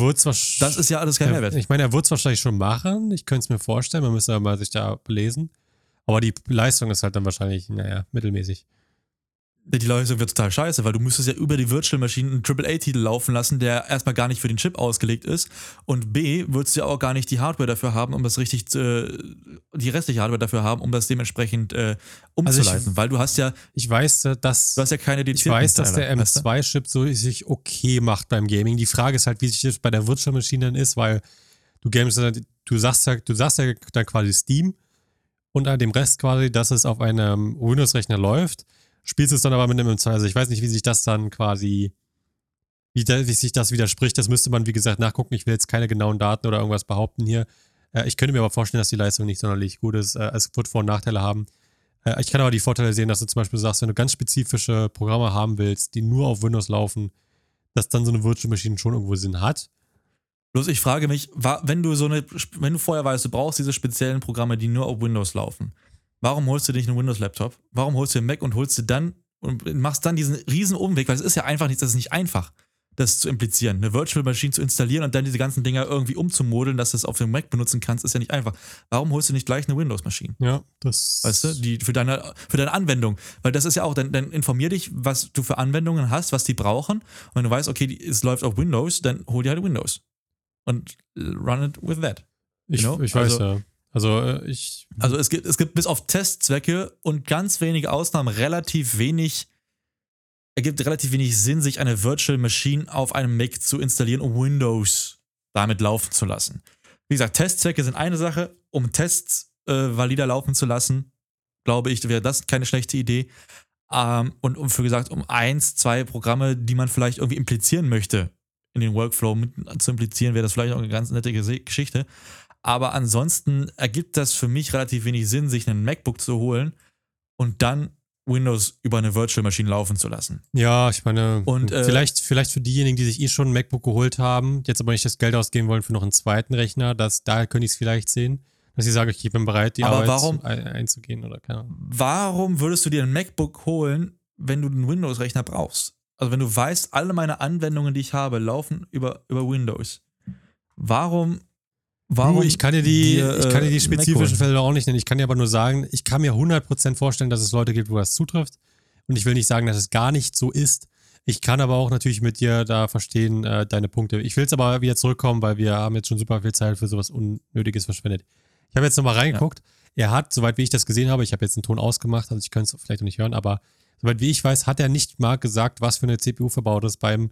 Das ist ja alles kein er, Mehrwert. Ich meine, er wird es wahrscheinlich schon machen. Ich könnte es mir vorstellen. Man müsste mal sich da belesen. Aber die Leistung ist halt dann wahrscheinlich, naja, mittelmäßig. Die Leistung wird total scheiße, weil du müsstest ja über die Virtual Machine einen AAA-Titel laufen lassen, der erstmal gar nicht für den Chip ausgelegt ist. Und B, würdest du ja auch gar nicht die Hardware dafür haben, um das richtig, äh, die restliche Hardware dafür haben, um das dementsprechend äh, umzuleiten. Also ich- weil du hast ja, Ich weiß, äh, dass. du hast ja keine Ich weiß, dass der Teile, weißt du? M2-Chip so sich okay macht beim Gaming. Die Frage ist halt, wie sich das bei der Virtual Machine dann ist, weil du games, du sagst ja, du sagst ja dann quasi Steam und an dem Rest quasi, dass es auf einem Windows-Rechner läuft, spielst es dann aber mit einem M2. Also ich weiß nicht, wie sich das dann quasi, wie, da, wie sich das widerspricht. Das müsste man, wie gesagt, nachgucken. Ich will jetzt keine genauen Daten oder irgendwas behaupten hier. Äh, ich könnte mir aber vorstellen, dass die Leistung nicht sonderlich gut ist. Äh, es wird Vor- und Nachteile haben. Äh, Ich kann aber die Vorteile sehen, dass du zum Beispiel sagst, wenn du ganz spezifische Programme haben willst, die nur auf Windows laufen, dass dann so eine Virtual Machine schon irgendwo Sinn hat. Bloß ich frage mich, wenn du so eine, wenn du vorher weißt, du brauchst diese speziellen Programme, die nur auf Windows laufen, warum holst du dich einen Windows-Laptop? Warum holst du einen Mac und holst du dann und machst dann diesen riesen Umweg, weil es ist ja einfach nicht, das ist nicht einfach, das zu implizieren. Eine Virtual Machine zu installieren und dann diese ganzen Dinger irgendwie umzumodeln, dass du es auf dem Mac benutzen kannst, ist ja nicht einfach. Warum holst du nicht gleich eine Windows-Maschine? Ja, das. Weißt du, die für deine, für deine Anwendung. Weil das ist ja auch, dann, dann informier dich, was du für Anwendungen hast, was die brauchen. Und wenn du weißt, okay, es läuft auf Windows, dann hol dir halt Windows. Und run it with that. ich, know, ich weiß also- ja. Also äh, ich. Also es gibt, es gibt bis auf Testzwecke und ganz wenige Ausnahmen relativ wenig, ergibt relativ wenig Sinn, sich eine Virtual Machine auf einem Mac zu installieren, um Windows damit laufen zu lassen. Wie gesagt, Testzwecke sind eine Sache, um Tests äh, valider laufen zu lassen, glaube ich, wäre das keine schlechte Idee. Ähm, und um, für gesagt, um eins, zwei Programme, die man vielleicht irgendwie implizieren möchte, in den Workflow mit zu implizieren, wäre das vielleicht auch eine ganz nette Geschichte. Aber ansonsten ergibt das für mich relativ wenig Sinn, sich einen MacBook zu holen und dann Windows über eine Virtual Machine laufen zu lassen. Ja, ich meine, Und, äh, vielleicht, vielleicht für diejenigen, die sich eh schon ein MacBook geholt haben, jetzt aber nicht das Geld ausgeben wollen für noch einen zweiten Rechner, dass, da könnte ich es vielleicht sehen. Dass sie sagen, ich bin bereit, die Aber Arbeit warum- ein, einzugehen oder keine Ahnung. Warum würdest du dir ein MacBook holen, wenn du einen Windows-Rechner brauchst? Also wenn du weißt, alle meine Anwendungen, die ich habe, laufen über, über Windows. Warum? Warum? Du, ich kann dir die, dir, ich kann dir äh, die Mac spezifischen? Fälle auch nicht nennen. Ich kann dir aber nur sagen, ich kann mir 100% vorstellen, dass es Leute gibt, wo das zutrifft. Und ich will nicht sagen, dass es gar nicht so ist. Ich kann aber auch natürlich mit dir da verstehen, äh, deine Punkte. Ich will jetzt aber wieder zurückkommen, weil wir haben jetzt schon super viel Zeit für sowas Unnötiges verschwendet. Ich habe jetzt nochmal reingeguckt. Er hat, soweit wie ich das gesehen habe, ich habe jetzt einen Ton ausgemacht, also ich könnte es vielleicht noch nicht hören, aber soweit wie ich weiß, hat er nicht mal gesagt, was für eine CPU verbaut ist beim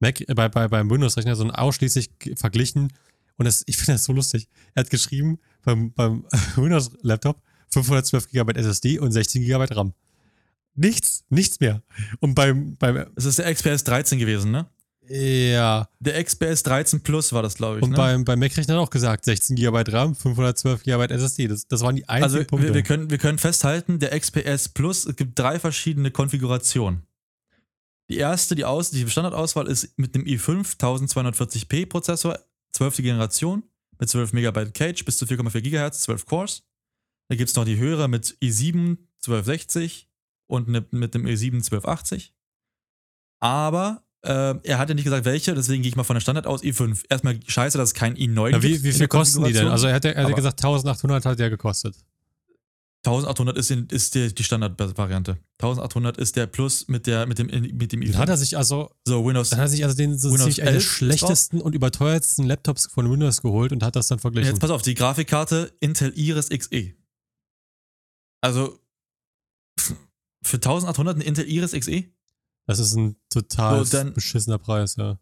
Mac, äh, bei, bei, beim Windows-Rechner, sondern ausschließlich verglichen. Und das, ich finde das so lustig. Er hat geschrieben, beim, beim Windows-Laptop 512 GB SSD und 16 GB RAM. Nichts, nichts mehr. Und beim, beim Es ist der XPS 13 gewesen, ne? ja, Der XPS 13 Plus war das, glaube ich. und ne? beim, beim Mac-Rechner hat er auch gesagt, 16 GB RAM, 512 GB SSD. Das, das waren die einzigen also Punkte. wir, wir, können, wir können festhalten, der XPS Plus, es gibt drei verschiedene Konfigurationen. Die erste, die, Aus, die Standardauswahl ist mit dem i5 1240p Prozessor, 12. Generation, mit 12 MB Cage bis zu 4,4 GHz, 12 Cores. Da gibt es noch die höhere mit i7 1260 und ne, mit dem i7 1280. Aber äh, er hat ja nicht gesagt, welche, deswegen gehe ich mal von der Standard aus, i5. Erstmal scheiße, dass es kein i9 ja, wie, gibt wie viel kosten die denn? Also er hat, ja- er hat gesagt, 1800 hat der gekostet. 1800 ist, in, ist die, die Standardvariante. 1800 ist der Plus mit, der, mit dem, mit dem Dann hat er sich also So, Windows. Dann hat er sich also den so Windows einen der 11 ist schlechtesten und überteuertsten Laptops von Windows geholt und hat das dann verglichen. Jetzt pass auf, die Grafikkarte Intel Iris Xe. Also für 1800 ein Intel Iris Xe. Das ist ein total So, dann- beschissener Preis, ja.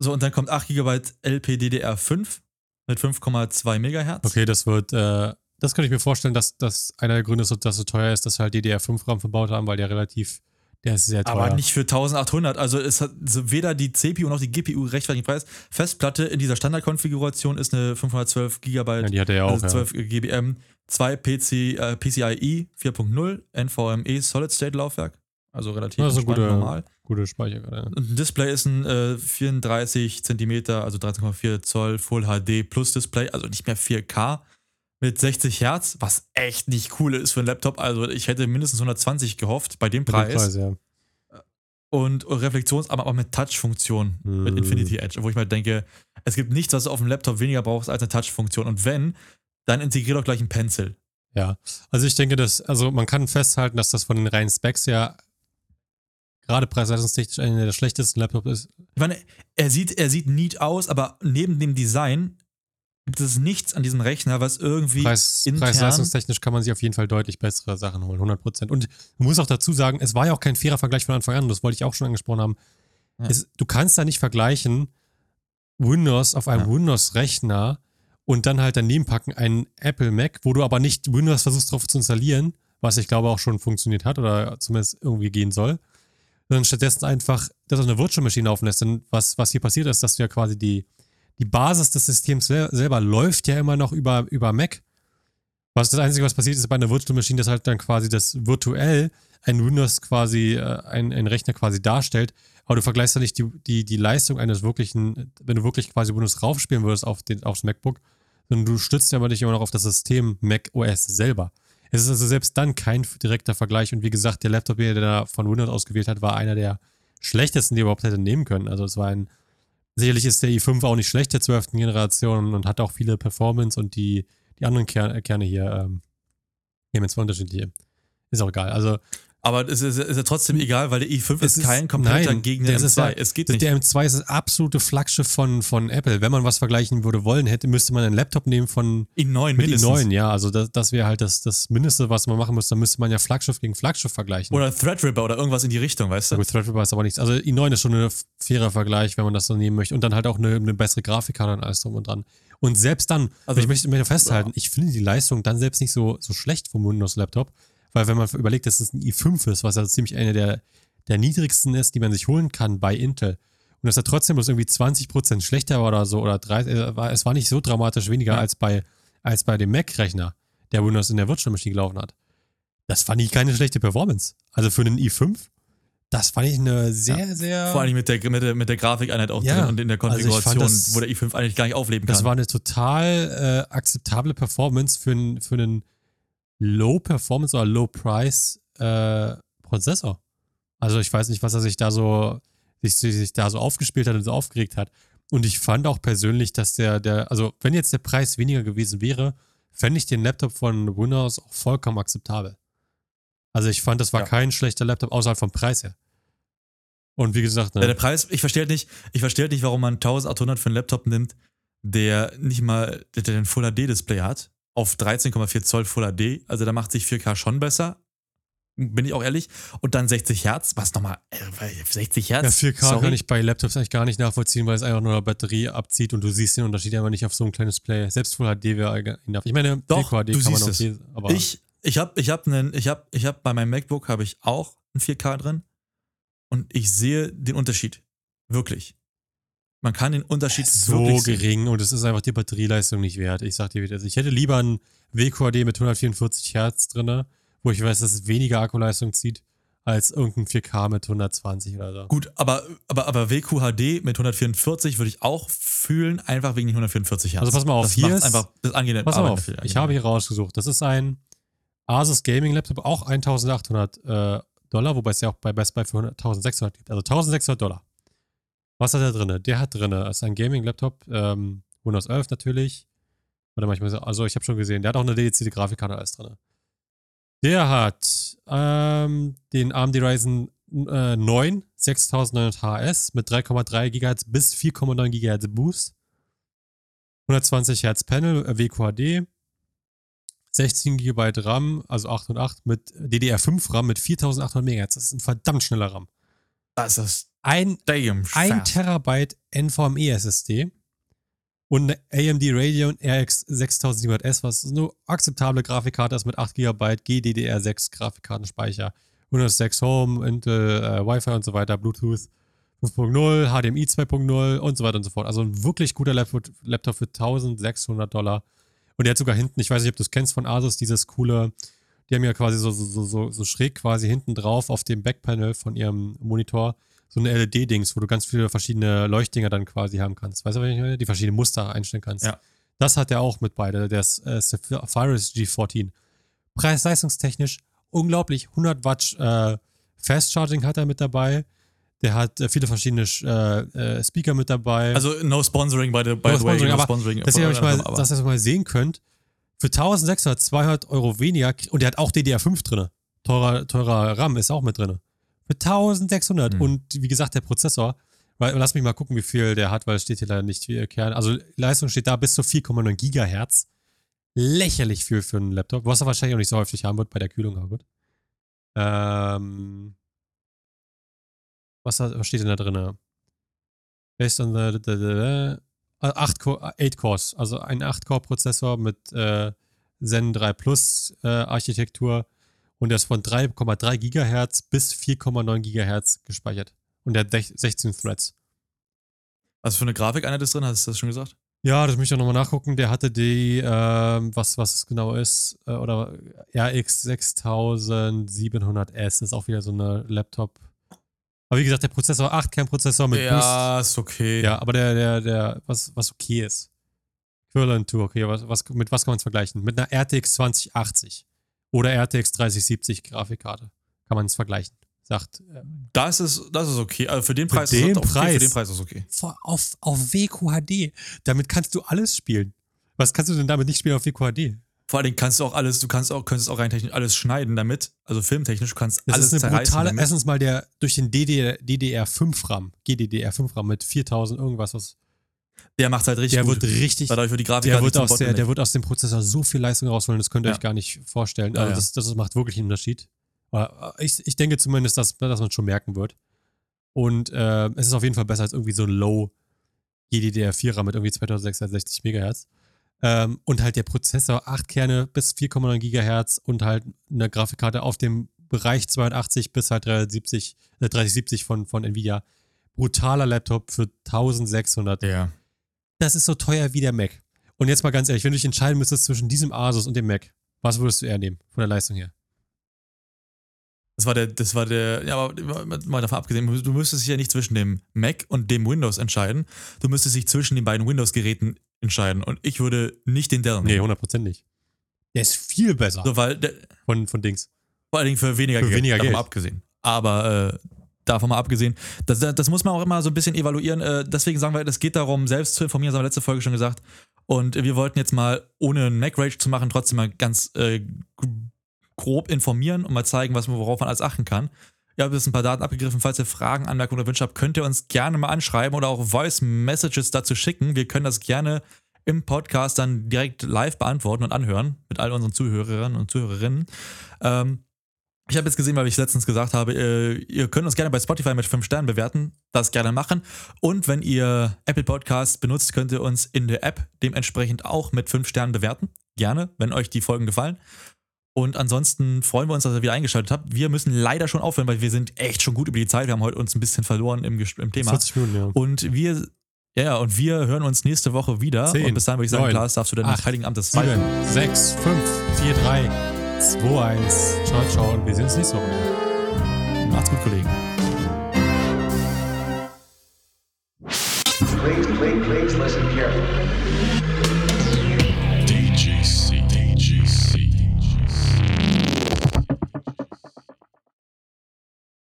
So, und dann kommt 8 GB LPDDR5 mit 5,2 MHz. Okay, das wird, äh, das könnte ich mir vorstellen, dass das einer der Gründe ist, dass es so teuer ist, dass halt DDR5-RAM verbaut haben, weil der relativ, Der ist sehr teuer. Aber nicht für 1800. Also es hat so weder die CPU noch die GPU rechtfertigen Preis. Festplatte in dieser Standardkonfiguration ist eine 512 GB, ja, die hat er ja auch. also ja. 12 GBM, zwei PC, äh, PCIe 4.0, NVMe Solid State Laufwerk. Also relativ Also gute- normal. Gute Speicherkarte. Und ein Display ist ein äh, 34 Zentimeter, also 13,4 Zoll Full HD Plus Display, also nicht mehr 4K mit 60 Hertz, was echt nicht cool ist für einen Laptop. Also ich hätte mindestens 120 gehofft bei dem dem Preis. ja. Und Reflexionsarm aber mit Touch-Funktion mit Mhm. Infinity Edge, wo ich mal denke, es gibt nichts, was du auf dem Laptop weniger brauchst als eine Touch-Funktion. Und wenn, dann integrier doch gleich einen Pencil. Ja, also ich denke, dass, also man kann festhalten, dass das von den reinen Specs her gerade preisleistungstechnisch einer der schlechtesten Laptops ist. Ich meine, er sieht, er sieht neat aus, aber neben dem Design gibt es nichts an diesem Rechner, was irgendwie Preis, intern- preisleistungstechnisch kann man sich auf jeden Fall deutlich bessere Sachen holen, 100%. Und man muss auch dazu sagen, es war ja auch kein fairer Vergleich von Anfang an, das wollte ich auch schon angesprochen haben. Ja. Es, du kannst da nicht vergleichen Windows auf einem Ja. Windows-Rechner und dann halt daneben packen einen Apple Mac, wo du aber nicht Windows versuchst drauf zu installieren, was ich glaube auch schon funktioniert hat oder zumindest irgendwie gehen soll, sondern stattdessen einfach das auf eine Virtual Machine laufen lässt. Denn was, was hier passiert ist, dass du ja quasi die, die Basis des Systems sel selber läuft ja immer noch über, über Mac. Was das Einzige, was passiert ist bei einer Virtual Machine, dass halt dann quasi das virtuell ein Windows quasi, äh, ein, ein Rechner quasi darstellt. Aber du vergleichst ja nicht die, die, die Leistung eines wirklichen, wenn du wirklich quasi Windows raufspielen würdest auf den, aufs MacBook, sondern du stützt ja aber dich immer noch auf das System Mac OS selber. Es ist also selbst dann kein direkter Vergleich. Und wie gesagt, der Laptop, der da von Windows ausgewählt hat, war einer der schlechtesten, die er überhaupt hätte nehmen können. Also es war ein, sicherlich ist der i5 auch nicht schlecht der 12. Generation und hat auch viele Performance und die, die anderen Kerne, hier, ähm, hier haben zwar unterschiedliche. Ist auch egal. Also Aber es ist, ist ja trotzdem egal, weil der i5 Es ist ist- kein kompletter nein, Gegner das M2. ist ja- es geht nicht. Der M2 ist das absolute Flaggschiff von, von Apple. Wenn man was vergleichen würde wollen, hätte, müsste man einen Laptop nehmen von i9 mit mindestens. i9, ja. Also das, das wäre halt das, das Mindeste, was man machen müsste. Dann müsste man ja Flaggschiff gegen Flaggschiff vergleichen. Oder Threadripper oder irgendwas in die Richtung, weißt Ja, du? gut, Threadripper ist aber nichts. Also i9 ist schon ein fairer Vergleich, wenn man das so nehmen möchte. Und dann halt auch eine, eine bessere Grafikkarte und alles drum und dran. Und selbst dann, Also- ich möchte, möchte festhalten, ich finde die Leistung dann selbst nicht so, so schlecht vom Windows-Laptop, weil wenn man überlegt, dass es ein i5 ist, was ja ziemlich eine der, der niedrigsten ist, die man sich holen kann bei Intel, und dass er trotzdem bloß irgendwie 20% schlechter war oder so, oder 30, äh, es war nicht so dramatisch weniger Ja. als, bei, als bei dem Mac-Rechner, der Windows in der Virtual Machine gelaufen hat. Das fand ich keine schlechte Performance. Also für einen i5, das fand ich eine sehr, sehr. Vor allem mit der, mit der, mit der Grafikeinheit auch Ja. drin und in der Also Konfiguration, das- wo der i5 eigentlich gar nicht aufleben kann. Das war eine total äh, akzeptable Performance für, einen- für einen Low-Performance oder Low-Price-Prozessor. also ich weiß nicht, was er sich da so sich, sich da so aufgespielt hat und so aufgeregt hat. Und ich fand auch persönlich, dass der, der, also wenn jetzt der Preis weniger gewesen wäre, fände ich den Laptop von Windows auch vollkommen akzeptabel. Also ich fand, das war Ja. kein schlechter Laptop außerhalb vom Preis her. Und wie gesagt, ne, Ja, der Preis, ich verstehe halt nicht, ich verstehe halt nicht, warum man 1800 für einen Laptop nimmt, der nicht mal, der, der ein Full HD Display hat, auf 13,4 Zoll Full HD. Also da macht sich 4K schon besser. Bin ich auch ehrlich. Und dann 60 Hertz, was nochmal, äh, 60 Hertz? Ja, 4K Sorry. kann ich bei Laptops eigentlich gar nicht nachvollziehen, weil es einfach nur Batterie abzieht und du siehst den Unterschied einfach nicht auf so ein kleines Display. Selbst Full HD wäre enough. Ich meine, Doch, 4K HD du kann man siehst auch es. sehen, aber Ich, ich habe ich hab einen, ich hab, ich hab bei meinem MacBook habe ich auch ein 4K drin und ich sehe den Unterschied. Wirklich. Man kann den Unterschied so wirklich sehen. gering und es ist einfach die Batterieleistung nicht wert. Ich sag dir wieder, ich hätte lieber ein WQHD mit 144 Hertz drin, wo ich weiß, dass es weniger Akkuleistung zieht, als irgendein 4K mit 120 oder so. Gut, aber, aber, aber WQHD mit 144 würde ich auch fühlen, einfach wegen den 144 Hertz. Also pass mal auf, das hier ist- einfach das angenehme Pass auf, viel ich habe hier rausgesucht. Das ist ein Asus Gaming Laptop, auch 1800 äh, Dollar, wobei es ja auch bei Best Buy für 100 1600 gibt. Also 1600 Dollar. Was hat er drin? Der hat drin, ist ein Gaming Laptop, ähm, Windows 11 natürlich. Oder manchmal, so- also ich habe schon gesehen, der hat auch eine dedizierte Grafikkarte alles drin. Der hat ähm, den AMD Ryzen äh, 9 6900 HS mit 3,3 GHz bis 4,9 GHz Boost. 120 Hertz Panel, WQHD, 16 GB RAM, also 8 und 8 mit DDR5 RAM mit 4800 MHz. Das ist ein verdammt schneller RAM. Das ist Ein, damn ein fast. Terabyte NVMe SSD und eine AMD Radeon RX 6700S, was eine akzeptable Grafikkarte ist mit 8 GB GDDR6 Grafikkartenspeicher Windows 6 Home, Intel, äh, Wi-Fi und so weiter, Bluetooth 5.0, HDMI 2.0 und so weiter und so fort. Also ein wirklich guter Laptop, Laptop für 1600 Dollar. Und der hat sogar hinten, ich weiß nicht, ob du es kennst von Asus, dieses coole, die haben ja quasi so, so, so, so schräg quasi hinten drauf auf dem Backpanel von ihrem Monitor so eine LED-Dings, wo du ganz viele verschiedene Leuchtdinger dann quasi haben kannst. Weißt du, was ich meine? Die verschiedenen Muster einstellen kannst. Ja. Das hat er auch mit beide, der äh, Sapphirus G14. Preis-leistungstechnisch unglaublich. 100 Watt äh, Fast Charging hat er mit dabei. Der hat äh, viele verschiedene äh, äh, Speaker mit dabei. Also no sponsoring by the, by No the way. no sponsoring dass ihr euch mal, aber- dass ihr das mal sehen könnt, für 1600, 200 Euro weniger, und der hat auch DDR5 drin. Teurer, teurer RAM ist auch mit drin. Für 1600 Hm. und wie gesagt, der Prozessor, weil, lass mich mal gucken, wie viel der hat, weil es steht hier leider nicht viel Kern. Also Leistung steht da bis zu 4,9 Gigahertz. Lächerlich viel für einen Laptop, was er wahrscheinlich auch nicht so häufig haben wird bei der Kühlung, aber gut. Ähm, was, hat- was steht denn da drin? Based on the, the, the, the 8 Core, 8 Cores, also ein 8-Core-Prozessor mit äh, Zen 3 Plus äh, Architektur und der ist von 3,3 Gigahertz bis 4,9 Gigahertz gespeichert. Und der hat sech- 16 Threads. Was für eine Grafik einer das drin? Hast du das schon gesagt? Ja, das möchte ich auch nochmal nachgucken. Der hatte die, ähm, was, was es genau ist, äh, oder RX 6700S, ist auch wieder so eine Laptop. Aber wie gesagt, der Prozessor 8 Kernprozessor mit Boost. ja, ist okay. Ja, aber der, der, der, was, was okay ist. Equivalent to, okay, was, was, mit was kann man es vergleichen? Mit einer RTX 2080 oder RTX 3070 Grafikkarte kann man es vergleichen. Sagt, äh, Das ist, das ist okay. Also für den Für Preis den ist das okay. Preis. Für den Preis ist okay. auf, auf WQHD. Damit kannst du alles spielen. Was kannst du denn damit nicht spielen auf WQHD? Vor allen Dingen kannst du auch alles, du kannst auch, könntest auch rein technisch alles schneiden damit. Also filmtechnisch, du kannst Das alles ist eine brutale, damit. erstens mal der durch den DDR, DDR5-RAM, GDDR5-RAM mit 4000 irgendwas, was, Der macht halt richtig der gut. wird richtig, Dadurch wird die Grafik der halt wird, aus der, der wird aus dem Prozessor so viel Leistung rausholen, das könnt ihr Ja. euch gar nicht vorstellen. Ja, Also ja. das, das macht wirklich einen Unterschied. Aber ich, ich denke zumindest, dass, dass man es schon merken wird. Und äh, es ist auf jeden Fall besser als irgendwie so ein Low GDDR4-RAM mit irgendwie 2660 Megahertz. Ähm, und halt der Prozessor, 8 Kerne bis 4,9 Gigahertz und halt eine Grafikkarte auf dem Bereich 280 bis halt 370, äh, 3070 von, von Nvidia. Brutaler Laptop für 1600 ja. Das ist so teuer wie der Mac. Und jetzt mal ganz ehrlich, wenn du dich entscheiden müsstest zwischen diesem Asus und dem Mac, was würdest du eher nehmen von der Leistung her? Das war der, das war der, ja, aber mal davon abgesehen, du müsstest dich ja nicht zwischen dem Mac und dem Windows entscheiden. Du müsstest dich zwischen den beiden Windows-Geräten entscheiden. Und ich würde nicht den Dell Nee, nehmen. 100% nicht. Der ist viel besser So, weil der, von, von Dings. vor allen Dingen für weniger Für Geld. weniger davon Geld. abgesehen. Aber äh, davon mal abgesehen, das, das muss man auch immer so ein bisschen evaluieren. Äh, deswegen sagen wir, es geht darum, selbst zu informieren, das haben wir letzte Folge schon gesagt. Und wir wollten jetzt mal, ohne einen Mac-Rage zu machen, trotzdem mal ganz äh, grob informieren und mal zeigen, was man, worauf man alles achten kann. Ich habe jetzt ein paar Daten abgegriffen. Falls ihr Fragen, Anmerkungen oder Wünsche habt, könnt ihr uns gerne mal anschreiben oder auch Voice Messages dazu schicken. Wir können das gerne im Podcast dann direkt live beantworten und anhören mit all unseren Zuhörerinnen und Zuhörerinnen. Ähm, ich habe jetzt gesehen, weil ich letztens gesagt habe, äh, ihr könnt uns gerne bei Spotify mit 5 Sternen bewerten. Das gerne machen. Und wenn ihr Apple Podcasts benutzt, könnt ihr uns in der App dementsprechend auch mit 5 Sternen bewerten. Gerne, wenn euch die Folgen gefallen. Und ansonsten freuen wir uns, dass ihr wieder eingeschaltet habt. Wir müssen leider schon aufhören, weil wir sind echt schon gut über die Zeit. Wir haben heute uns ein bisschen verloren im, im Thema. 40 Minuten, ja. Und wir, ja, und wir hören uns nächste Woche wieder. Zehn, und bis dahin würde ich sagen, neun, Klaas, darfst du deinen acht, Heiligen Amt des 7, Zweiten. 6, 5, 4, 3, 2, 1. Ciao, ciao. Und wir sehen uns nächste Woche wieder. Macht's gut, Kollegen. Please listen carefully.